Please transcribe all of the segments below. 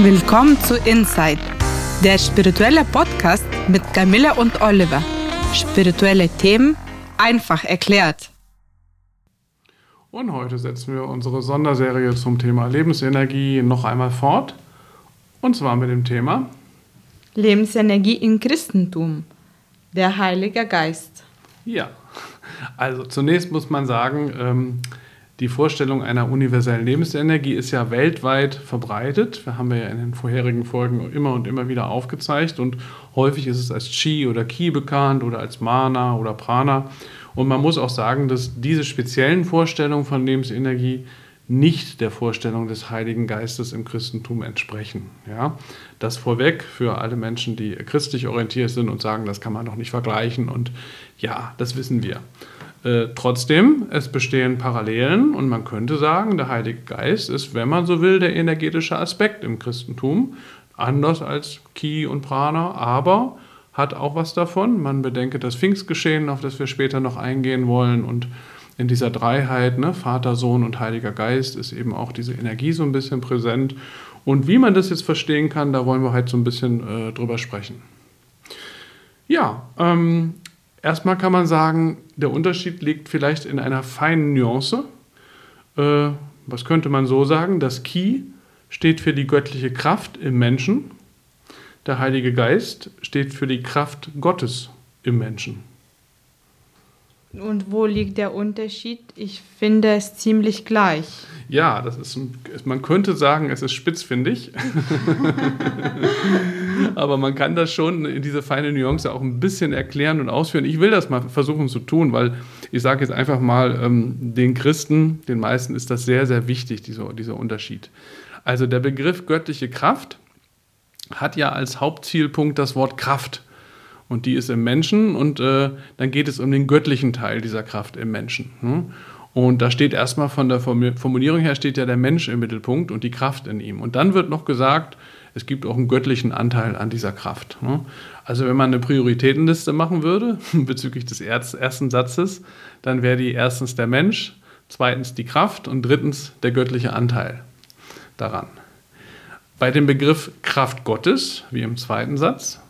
Willkommen zu Inside, der spirituelle Podcast mit Camilla und Oliver. Spirituelle Themen einfach erklärt. Und heute setzen wir unsere Sonderserie zum Thema Lebensenergie noch einmal fort. Und zwar mit dem Thema Lebensenergie im Christentum, der Heilige Geist. Ja, also zunächst muss man sagen, ähm, die Vorstellung einer universellen Lebensenergie ist ja weltweit verbreitet. Wir haben ja in den vorherigen Folgen immer und immer wieder aufgezeigt und häufig ist es als Chi oder Ki bekannt oder als Mana oder Prana. Und man muss auch sagen, dass diese speziellen Vorstellungen von Lebensenergie nicht der Vorstellung des Heiligen Geistes im Christentum entsprechen. Ja? Das vorweg für alle Menschen, die christlich orientiert sind und sagen, das kann man doch nicht vergleichen. Und ja, das wissen wir. Äh, trotzdem, es bestehen Parallelen und man könnte sagen, der Heilige Geist ist, wenn man so will, der energetische Aspekt im Christentum, anders als Ki und Prana, aber hat auch was davon. Man bedenke das Pfingstgeschehen, auf das wir später noch eingehen wollen und in dieser Dreiheit, ne, Vater, Sohn und Heiliger Geist, ist eben auch diese Energie so ein bisschen präsent. Und wie man das jetzt verstehen kann, da wollen wir heute so ein bisschen äh, drüber sprechen. Ja, ähm, Erstmal kann man sagen, der Unterschied liegt vielleicht in einer feinen Nuance. Äh, was könnte man so sagen? Das Ki steht für die göttliche Kraft im Menschen. Der Heilige Geist steht für die Kraft Gottes im Menschen. Und wo liegt der Unterschied? Ich finde es ziemlich gleich. Ja, das ist, man könnte sagen, es ist spitzfindig. Aber man kann das schon in diese feine Nuance auch ein bisschen erklären und ausführen. Ich will das mal versuchen zu tun, weil ich sage jetzt einfach mal, ähm, den Christen, den meisten ist das sehr, sehr wichtig, dieser, dieser Unterschied. Also der Begriff göttliche Kraft hat ja als Hauptzielpunkt das Wort Kraft. Und die ist im Menschen und äh, dann geht es um den göttlichen Teil dieser Kraft im Menschen. Hm? Und da steht erstmal von der Formulierung her steht ja der Mensch im Mittelpunkt und die Kraft in ihm. Und dann wird noch gesagt, es gibt auch einen göttlichen Anteil an dieser Kraft. Ne? Also wenn man eine Prioritätenliste machen würde bezüglich des ersten Satzes, dann wäre die erstens der Mensch, zweitens die Kraft und drittens der göttliche Anteil daran. Bei dem Begriff Kraft Gottes, wie im zweiten Satz,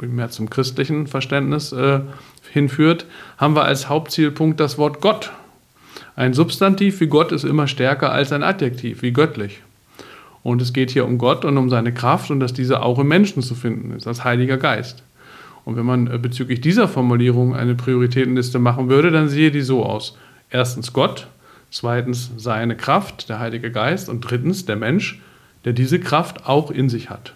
mehr zum christlichen Verständnis äh, hinführt, haben wir als Hauptzielpunkt das Wort Gott. Ein Substantiv wie Gott ist immer stärker als ein Adjektiv, wie göttlich. Und es geht hier um Gott und um seine Kraft und dass diese auch im Menschen zu finden ist, als Heiliger Geist. Und wenn man äh, bezüglich dieser Formulierung eine Prioritätenliste machen würde, dann sehe die so aus. Erstens Gott, zweitens seine Kraft, der Heilige Geist und drittens der Mensch, der diese Kraft auch in sich hat.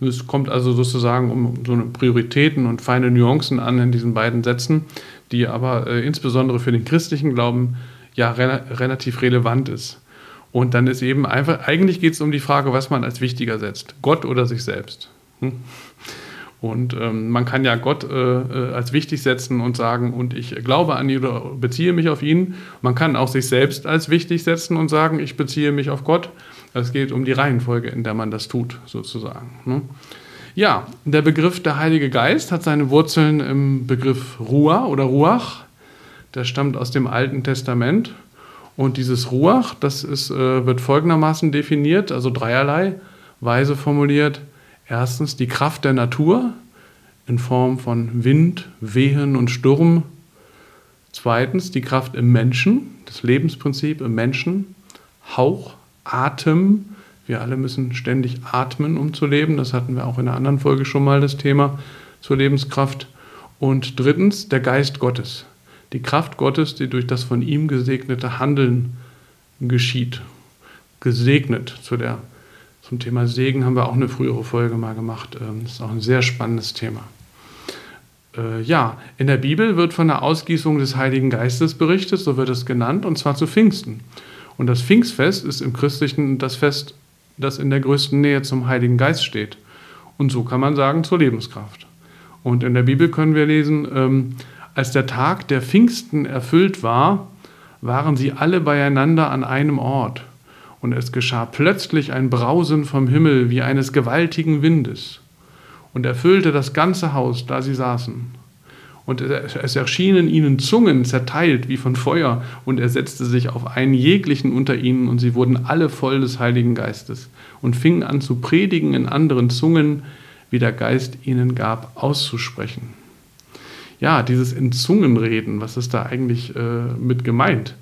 Es kommt also sozusagen um so eine Prioritäten und feine Nuancen an in diesen beiden Sätzen, die aber äh, insbesondere für den christlichen Glauben ja re relativ relevant ist. Und dann ist eben einfach, eigentlich geht es um die Frage, was man als wichtiger setzt, Gott oder sich selbst. Hm? Und ähm, man kann ja Gott äh, äh, als wichtig setzen und sagen, und ich glaube an ihn oder beziehe mich auf ihn. Man kann auch sich selbst als wichtig setzen und sagen, ich beziehe mich auf Gott. Es geht um die Reihenfolge, in der man das tut, sozusagen. Ne? Ja, der Begriff der Heilige Geist hat seine Wurzeln im Begriff Ruah oder Ruach. Der stammt aus dem Alten Testament und dieses Ruach, das ist, äh, wird folgendermaßen definiert, also dreierlei Weise formuliert. Erstens die Kraft der Natur in Form von Wind, Wehen und Sturm. Zweitens die Kraft im Menschen, das Lebensprinzip im Menschen. Hauch, Atem. Wir alle müssen ständig atmen, um zu leben. Das hatten wir auch in einer anderen Folge schon mal, das Thema zur Lebenskraft. Und drittens der Geist Gottes die Kraft Gottes, die durch das von ihm gesegnete Handeln geschieht. Gesegnet. Zu der, zum Thema Segen haben wir auch eine frühere Folge mal gemacht. Ähm, das ist auch ein sehr spannendes Thema. Äh, ja, in der Bibel wird von der Ausgießung des Heiligen Geistes berichtet, so wird es genannt, und zwar zu Pfingsten. Und das Pfingstfest ist im Christlichen das Fest, das in der größten Nähe zum Heiligen Geist steht. Und so kann man sagen zur Lebenskraft. Und in der Bibel können wir lesen, ähm, als der Tag der Pfingsten erfüllt war, waren sie alle beieinander an einem Ort. Und es geschah plötzlich ein Brausen vom Himmel wie eines gewaltigen Windes und erfüllte das ganze Haus, da sie saßen. Und es erschienen ihnen Zungen zerteilt wie von Feuer, und er setzte sich auf einen jeglichen unter ihnen, und sie wurden alle voll des Heiligen Geistes und fingen an zu predigen in anderen Zungen, wie der Geist ihnen gab, auszusprechen. Ja, dieses in Zungen reden, was ist da eigentlich äh, mit gemeint,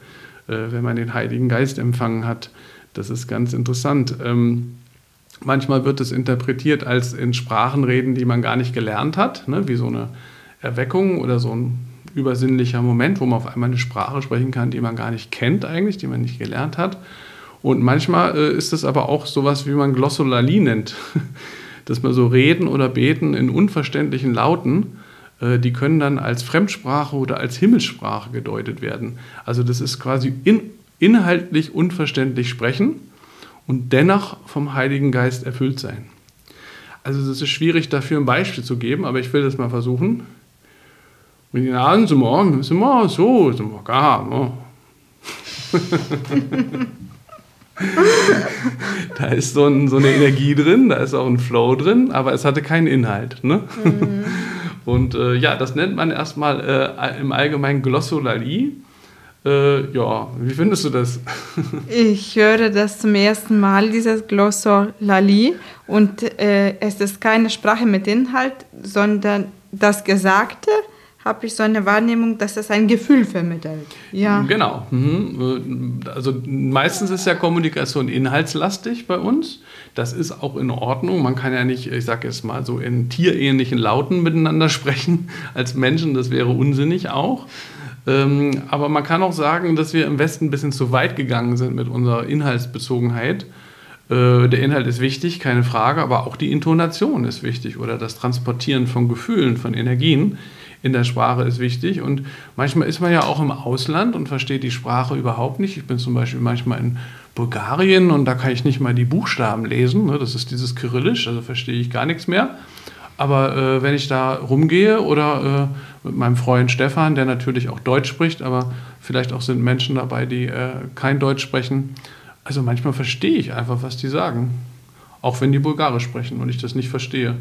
äh, wenn man den Heiligen Geist empfangen hat? Das ist ganz interessant. Ähm, manchmal wird es interpretiert als in Sprachen die man gar nicht gelernt hat, ne? wie so eine Erweckung oder so ein übersinnlicher Moment, wo man auf einmal eine Sprache sprechen kann, die man gar nicht kennt eigentlich, die man nicht gelernt hat. Und manchmal äh, ist es aber auch sowas, wie man Glossolalie nennt, dass man so reden oder beten in unverständlichen Lauten, die können dann als Fremdsprache oder als Himmelssprache gedeutet werden. Also das ist quasi in, inhaltlich unverständlich sprechen und dennoch vom Heiligen Geist erfüllt sein. Also es ist schwierig dafür ein Beispiel zu geben, aber ich will das mal versuchen. Wenn die Nasen so morgen, sind wir so, sind gar, ne? da ist so, ein, so, eine Energie drin, da ist auch ein Flow drin, aber es hatte keinen Inhalt. Ne? Mhm. Und äh, ja, das nennt man erstmal äh, im Allgemeinen Glossolalie. Äh, ja, wie findest du das? ich höre das zum ersten Mal, dieses Glossolalie. Und äh, es ist keine Sprache mit Inhalt, sondern das Gesagte habe ich so eine Wahrnehmung, dass es ein Gefühl vermittelt. Ja. Genau. Mhm. Also meistens ist ja Kommunikation inhaltslastig bei uns. Das ist auch in Ordnung. Man kann ja nicht, ich sage jetzt mal so in tierähnlichen Lauten miteinander sprechen als Menschen. Das wäre unsinnig auch. Ähm, aber man kann auch sagen, dass wir im Westen ein bisschen zu weit gegangen sind mit unserer Inhaltsbezogenheit. Äh, der Inhalt ist wichtig, keine Frage, aber auch die Intonation ist wichtig oder das Transportieren von Gefühlen, von Energien in der Sprache ist wichtig. Und manchmal ist man ja auch im Ausland und versteht die Sprache überhaupt nicht. Ich bin zum Beispiel manchmal in Bulgarien und da kann ich nicht mal die Buchstaben lesen. Ne? Das ist dieses Kyrillisch, also verstehe ich gar nichts mehr. Aber äh, wenn ich da rumgehe oder äh, mit meinem Freund Stefan, der natürlich auch Deutsch spricht, aber vielleicht auch sind Menschen dabei, die äh, kein Deutsch sprechen, also manchmal verstehe ich einfach, was die sagen. Auch wenn die Bulgarisch sprechen und ich das nicht verstehe.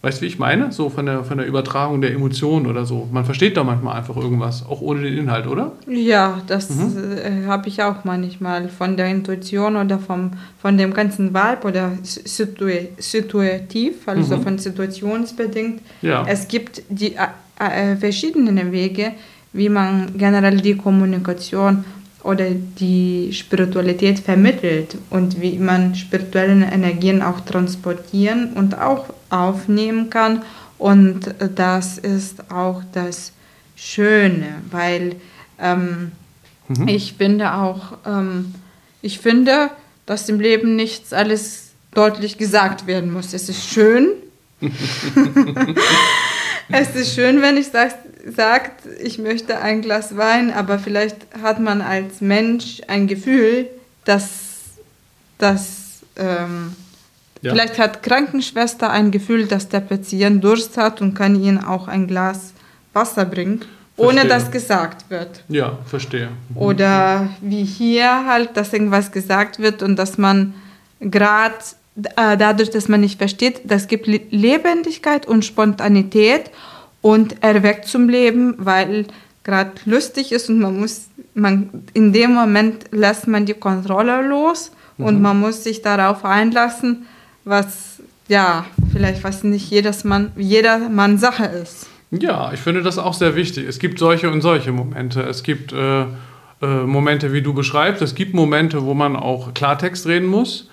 Weißt du, wie ich meine? So von der, von der Übertragung der Emotionen oder so. Man versteht da manchmal einfach irgendwas, auch ohne den Inhalt, oder? Ja, das mhm. äh, habe ich auch manchmal. Von der Intuition oder vom, von dem ganzen Vibe oder situ situativ, also mhm. von situationsbedingt. Ja. Es gibt die äh, äh, verschiedenen Wege, wie man generell die Kommunikation oder die Spiritualität vermittelt und wie man spirituelle Energien auch transportieren und auch aufnehmen kann. Und das ist auch das Schöne, weil ähm, mhm. ich finde auch, ähm, ich finde, dass im Leben nichts alles deutlich gesagt werden muss. Es ist schön. es ist schön, wenn ich sage, sagt, ich möchte ein Glas Wein, aber vielleicht hat man als Mensch ein Gefühl, dass das ähm, ja. vielleicht hat Krankenschwester ein Gefühl, dass der Patient Durst hat und kann ihnen auch ein Glas Wasser bringen, ohne dass gesagt wird. Ja, verstehe. Mhm. Oder wie hier halt, dass irgendwas gesagt wird und dass man gerade äh, dadurch, dass man nicht versteht, das gibt Lebendigkeit und Spontanität und erweckt zum Leben, weil gerade lustig ist und man muss, man, in dem Moment lässt man die Kontrolle los mhm. und man muss sich darauf einlassen, was, ja, vielleicht was nicht jedes Mann, jedermann Sache ist. Ja, ich finde das auch sehr wichtig. Es gibt solche und solche Momente. Es gibt äh, äh, Momente, wie du beschreibst. Es gibt Momente, wo man auch Klartext reden muss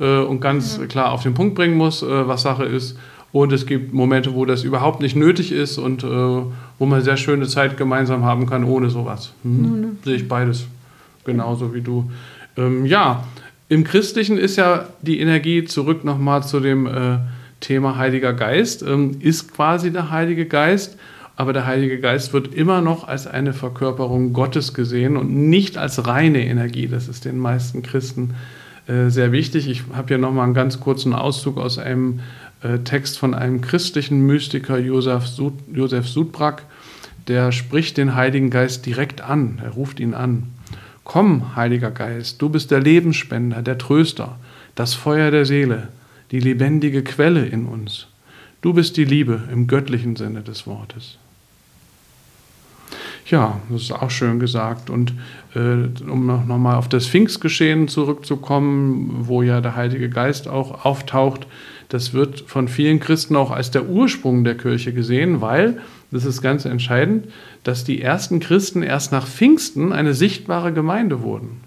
äh, und ganz mhm. klar auf den Punkt bringen muss, äh, was Sache ist. Und es gibt Momente, wo das überhaupt nicht nötig ist und äh, wo man sehr schöne Zeit gemeinsam haben kann ohne sowas. Hm? Mhm. Sehe ich beides. Genauso wie du. Ähm, ja, im Christlichen ist ja die Energie zurück nochmal zu dem äh, Thema Heiliger Geist, ähm, ist quasi der Heilige Geist, aber der Heilige Geist wird immer noch als eine Verkörperung Gottes gesehen und nicht als reine Energie. Das ist den meisten Christen äh, sehr wichtig. Ich habe hier nochmal einen ganz kurzen Auszug aus einem äh, Text von einem christlichen Mystiker, Josef, Sud, Josef Sudbrak, der spricht den Heiligen Geist direkt an, er ruft ihn an. Komm, Heiliger Geist, du bist der Lebensspender, der Tröster, das Feuer der Seele, die lebendige Quelle in uns. Du bist die Liebe im göttlichen Sinne des Wortes. Ja, das ist auch schön gesagt. Und äh, um noch, noch mal auf das Pfingstgeschehen zurückzukommen, wo ja der Heilige Geist auch auftaucht, das wird von vielen Christen auch als der Ursprung der Kirche gesehen, weil, das ist ganz entscheidend, dass die ersten Christen erst nach Pfingsten eine sichtbare Gemeinde wurden.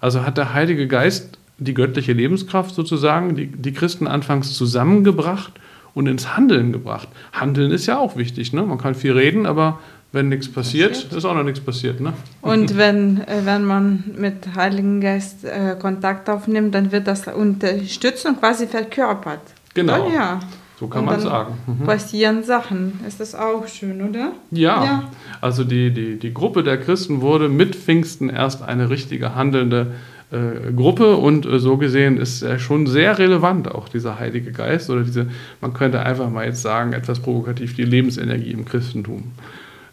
Also hat der Heilige Geist die göttliche Lebenskraft sozusagen, die, die Christen anfangs zusammengebracht und ins Handeln gebracht. Handeln ist ja auch wichtig. Ne? Man kann viel reden, aber wenn nichts passiert, passiert, ist auch noch nichts passiert. Ne? Und wenn, äh, wenn man mit Heiligen Geist äh, Kontakt aufnimmt, dann wird das unterstützt und quasi verkörpert. Genau. Ja. So kann man sagen. Mhm. Passieren Sachen. Ist das auch schön, oder? Ja. ja. Also die, die, die Gruppe der Christen wurde mit Pfingsten erst eine richtige handelnde äh, Gruppe und äh, so gesehen ist er schon sehr relevant, auch dieser Heilige Geist oder diese, man könnte einfach mal jetzt sagen, etwas provokativ, die Lebensenergie im Christentum.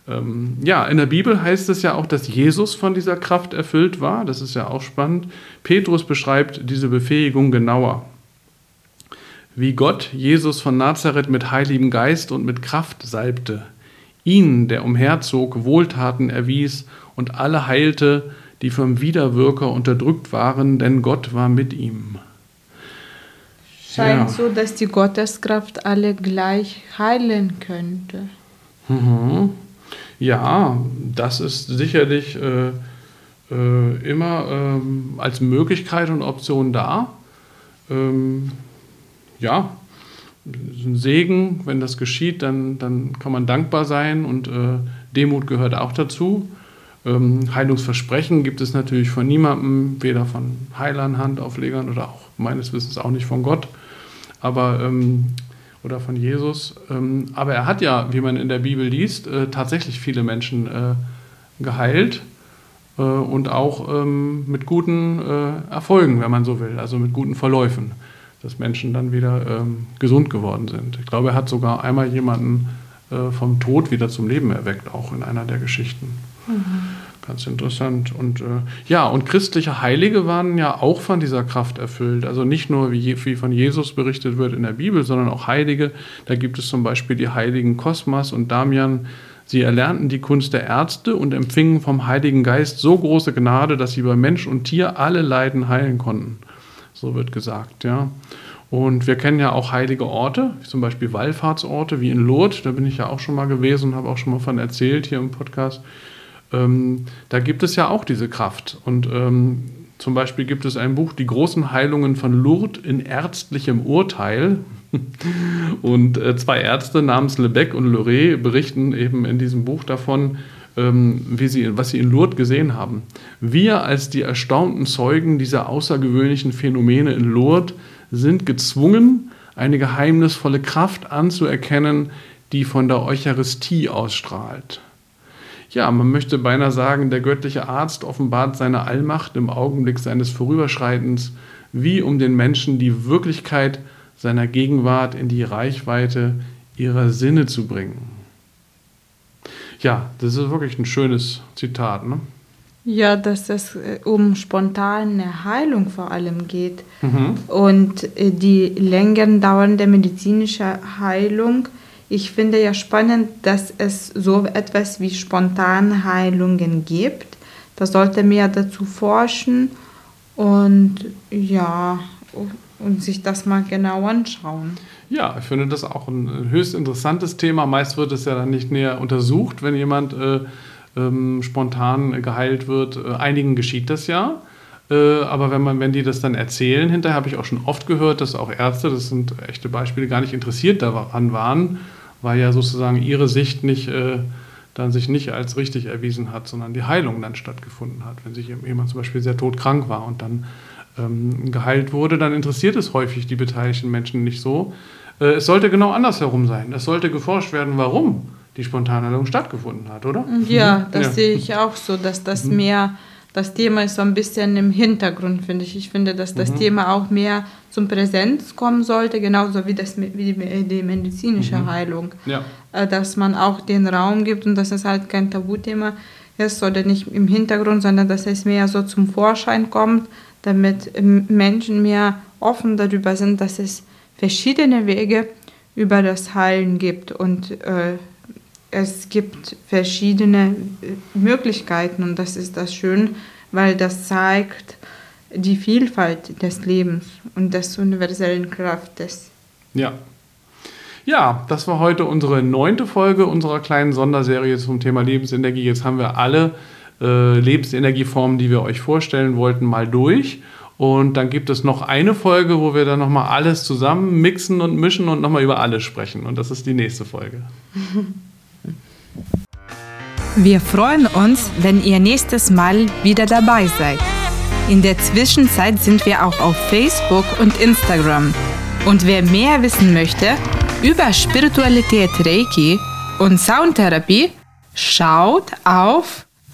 Ähm, ja, in der Bibel heißt es ja auch, dass Jesus von dieser Kraft erfüllt war. Das ist ja auch spannend. Petrus beschreibt diese Befähigung genauer. Wie Gott Jesus von Nazareth mit Heiligem Geist und mit Kraft salbte, ihn, der umherzog, Wohltaten erwies und alle heilte, die vom Widerwirker unterdrückt waren, denn Gott war mit ihm. Scheint ja. so, dass die Gotteskraft alle gleich heilen könnte. Mhm. Ja, das ist sicherlich äh, äh, immer ähm, als Möglichkeit und Option da. Ähm, ja, ein Segen, wenn das geschieht, dann, dann kann man dankbar sein und äh, Demut gehört auch dazu. Ähm, Heilungsversprechen gibt es natürlich von niemandem, weder von Heilern, Handauflegern oder auch meines Wissens auch nicht von Gott. Aber ähm, oder von Jesus. Ähm, aber er hat ja, wie man in der Bibel liest, äh, tatsächlich viele Menschen äh, geheilt äh, und auch ähm, mit guten Erfolgen, wenn man so will, also mit guten Verläufen, dass Menschen dann wieder ähm, gesund geworden sind. Ich glaube, er hat sogar einmal jemanden vom Tod wieder zum Leben erweckt, auch in einer der Geschichten. Mhm. Ganz interessant. Und äh, ja, und christliche Heilige waren ja auch von dieser Kraft erfüllt. Also nicht nur, wie, wie von Jesus berichtet wird in der Bibel, sondern auch Heilige. Da gibt es zum Beispiel die heiligen Kosmas und Damian. Sie erlernten die Kunst der Ärzte und empfingen vom Heiligen Geist so große Gnade, dass sie bei Mensch und Tier alle Leiden heilen konnten. So wird gesagt, ja. Und wir kennen ja auch heilige Orte, zum Beispiel Wallfahrtsorte wie in Lourdes. Da bin ich ja auch schon mal gewesen und habe auch schon mal von erzählt hier im Podcast ähm, da gibt es ja auch diese Kraft. Und ähm, zum Beispiel gibt es ein Buch, Die großen Heilungen von Lourdes in ärztlichem Urteil. Und äh, zwei Ärzte namens Lebec und Loré berichten eben in diesem Buch davon, wie sie, was sie in Lourdes gesehen haben. Wir als die erstaunten Zeugen dieser außergewöhnlichen Phänomene in Lourdes sind gezwungen, eine geheimnisvolle Kraft anzuerkennen, die von der Eucharistie ausstrahlt ja, man möchte beinahe sagen, der göttliche Arzt offenbart seine Allmacht im Augenblick seines Vorüberschreitens, wie um den Menschen die Wirklichkeit seiner Gegenwart in die Reichweite ihrer Sinne zu bringen. Ja, das ist wirklich ein schönes Zitat. Ne? Ja, dass es äh, um spontane Heilung vor allem geht. Mhm. Und äh, die länger dauernde medizinische Heilung ich finde ja spannend, dass es so etwas wie Spontanheilungen gibt. Da sollte mehr dazu forschen und ja, und sich das mal genau anschauen. Ja, ich finde das auch ein höchst interessantes Thema. Meist wird es ja dann nicht näher untersucht, wenn jemand äh, ähm, spontan geheilt wird. Äh, einigen geschieht das ja. Äh, aber wenn, man, wenn die das dann erzählen, hinterher habe ich auch schon oft gehört, dass auch Ärzte, das sind echte Beispiele, gar nicht interessiert daran waren weil ja sozusagen ihre Sicht nicht, äh, dann sich nicht als richtig erwiesen hat, sondern die Heilung dann stattgefunden hat. Wenn sich jemand zum Beispiel sehr todkrank war und dann ähm, geheilt wurde, dann interessiert es häufig die beteiligten Menschen nicht so. Äh, es sollte genau andersherum sein. Es sollte geforscht werden, warum die Spontanheilung stattgefunden hat, oder? Ja, das ja. sehe ich auch so, dass das mhm. mehr das Thema ist so ein bisschen im Hintergrund, finde ich. Ich finde, dass das mhm. Thema auch mehr zum Präsenz kommen sollte, genauso wie, das, wie die, die medizinische mhm. Heilung. Ja. Äh, dass man auch den Raum gibt und dass es halt kein Tabuthema ist oder nicht im Hintergrund, sondern dass es mehr so zum Vorschein kommt, damit Menschen mehr offen darüber sind, dass es verschiedene Wege über das Heilen gibt und äh, es gibt verschiedene äh, Möglichkeiten und das ist das schön, weil das zeigt die Vielfalt des Lebens und des universellen Kraftes. Ja. Ja, das war heute unsere neunte Folge unserer kleinen Sonderserie zum Thema Lebensenergie. Jetzt haben wir alle äh, Lebensenergieformen, die wir euch vorstellen wollten, mal durch. Und dann gibt es noch eine Folge, wo wir dann nochmal alles zusammen mixen und mischen und nochmal über alles sprechen. Und das ist die nächste Folge. Wir freuen uns, wenn ihr nächstes Mal wieder dabei seid. In der Zwischenzeit sind wir auch auf Facebook und Instagram. Und wer mehr wissen möchte über Spiritualität Reiki und Soundtherapie, schaut auf